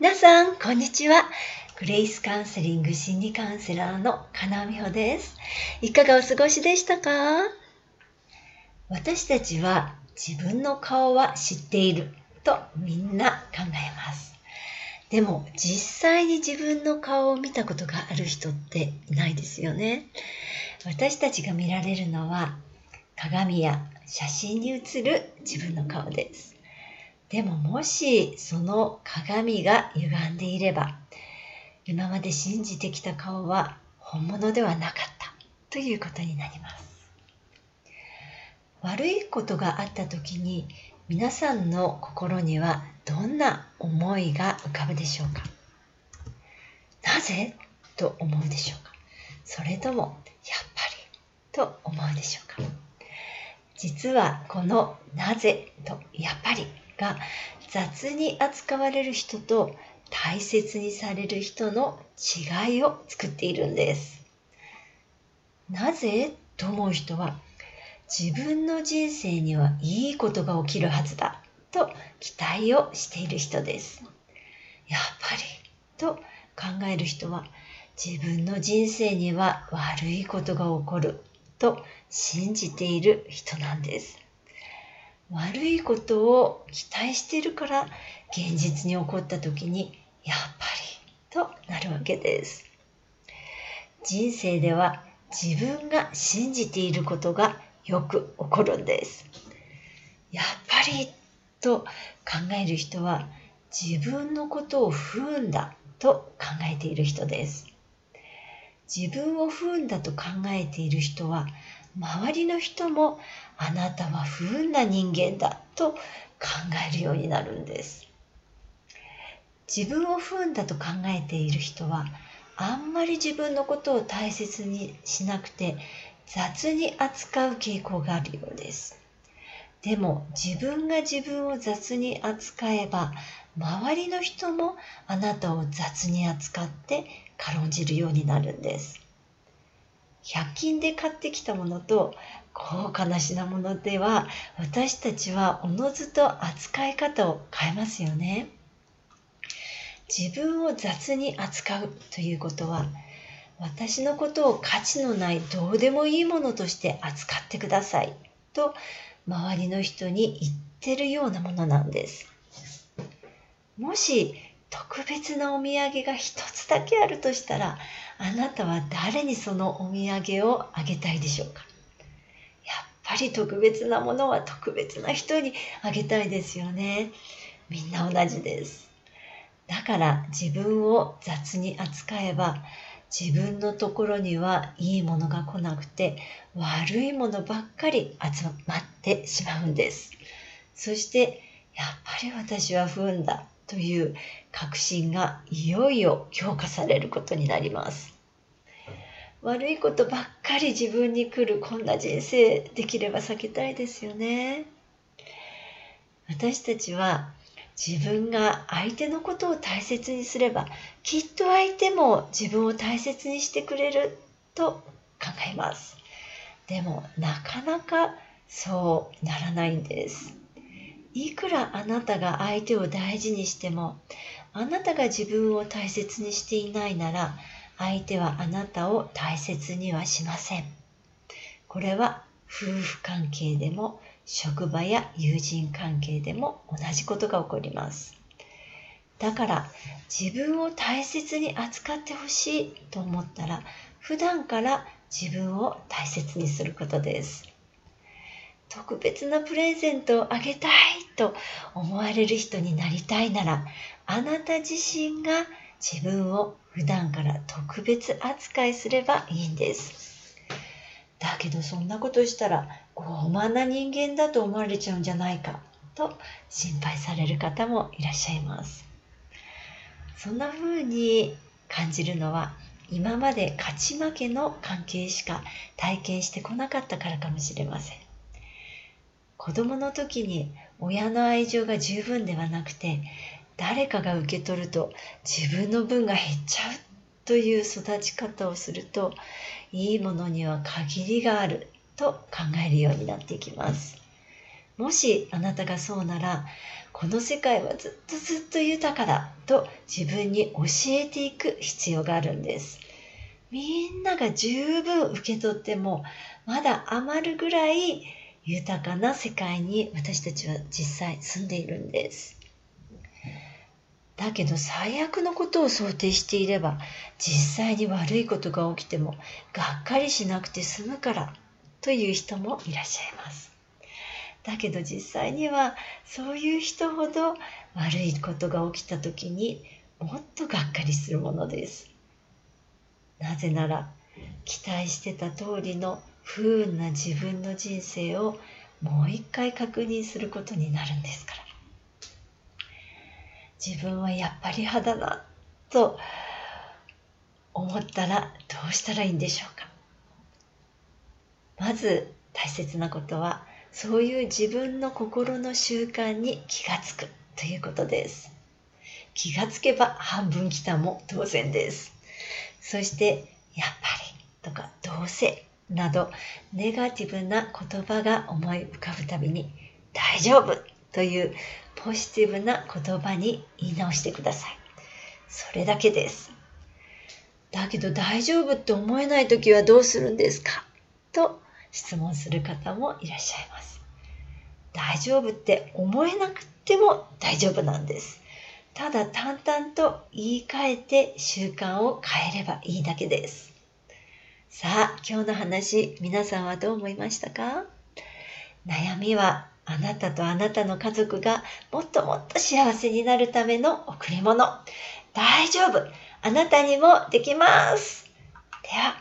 皆さん、こんにちは。グレイスカウンセリング心理カウンセラーの金美穂です。いかがお過ごしでしたか？私たちは自分の顔は知っているとみんな考えます。でも実際に自分の顔を見たことがある人っていないですよね。私たちが見られるのは鏡や写真に映る自分の顔です。でももしその鏡が歪んでいれば今まで信じてきた顔は本物ではなかったということになります。悪いことがあった時に皆さんの心にはどんな思いが浮かぶでしょうか？なぜと思うでしょうか？それともやっぱりと思うでしょうか？実はこのなぜとやっぱりが雑に扱われる人と大切にされる人の違いを作っているんです。なぜと思う人は自分の人生にはいいことが起きるはずだと期待をしている人です。やっぱりと考える人は自分の人生には悪いことが起こると信じている人なんです。悪いことを期待しているから現実に起こった時にやっぱりとなるわけです。人生では自分が信じていることがよく起こるんです。やっぱりと考える人は自分のことを不運だと考えている人です。自分を不運だと考えている人は周りの人もあなたは不運な人間だと考えるようになるんです。自分を不運だと考えている人はあんまり自分のことを大切にしなくて雑に扱う傾向があるようです。でも自分が自分を雑に扱えば周りの人もあなたを雑に扱って軽んじるようになるんです。100均で買ってきたものと高価な品物では私たちはおのずと扱い方を変えますよね。自分を雑に扱うということは私のことを価値のないどうでもいいものとして扱ってくださいと周りの人に言ってるようなものなんです。もし特別なお土産が一つだけあるとしたらあなたは誰にそのお土産をあげたいでしょうか？やっぱり特別なものは特別な人にあげたいですよね。みんな同じです。だから自分を雑に扱えば自分のところにはいいものが来なくて悪いものばっかり集まってしまうんです。そしてやっぱり私は不運だ。という確信がいよいよ強化されることになります。悪いことばっかり自分に来るこんな人生できれば避けたいですよね。私たちは自分が相手のことを大切にすればきっと相手も自分を大切にしてくれると考えます。でもなかなかそうならないんです。いくらあなたが相手を大事にしてもあなたが自分を大切にしていないなら相手はあなたを大切にはしません。これは夫婦関係でも職場や友人関係でも同じことが起こります。だから自分を大切に扱ってほしいと思ったら普段から自分を大切にすることです。特別なプレゼントをあげたいと思われる人になりたいならあなた自身が自分を普段から特別扱いすればいいんです。だけどそんなことしたら傲慢な人間だと思われちゃうんじゃないかと心配される方もいらっしゃいます。そんな風に感じるのは今まで勝ち負けの関係しか体験してこなかったからかもしれません。子供の時に親の愛情が十分ではなくて誰かが受け取ると自分の分が減っちゃうという育ち方をするといいものには限りがあると考えるようになっていきます。もしあなたがそうならこの世界はずっとずっと豊かだと自分に教えていく必要があるんです。みんなが十分受け取ってもまだ余るぐらい豊かな世界に私たちは実際住んでいるんです。だけど最悪のことを想定していれば実際に悪いことが起きてもがっかりしなくて済むからという人もいらっしゃいます。だけど実際にはそういう人ほど悪いことが起きた時にもっとがっかりするものです。なぜなら期待してた通りの不運な自分の人生をもう一回確認することになるんですから。自分はやっぱり派だなと思ったらどうしたらいいんでしょうか。まず大切なことはそういう自分の心の習慣に気がつくということです。気がつけば半分来たも当然です。そしてやっぱりとかどうせなどネガティブな言葉が思い浮かぶたびに大丈夫というポジティブな言葉に言い直してください。それだけです。だけど大丈夫って思えない時はどうするんですか？と質問する方もいらっしゃいます。大丈夫って思えなくても大丈夫なんです。ただ淡々と言い換えて習慣を変えればいいだけです。さあ、今日の話、皆さんはどう思いましたか？悩みはあなたとあなたの家族がもっともっと幸せになるための贈り物。大丈夫。あなたにもできます。では、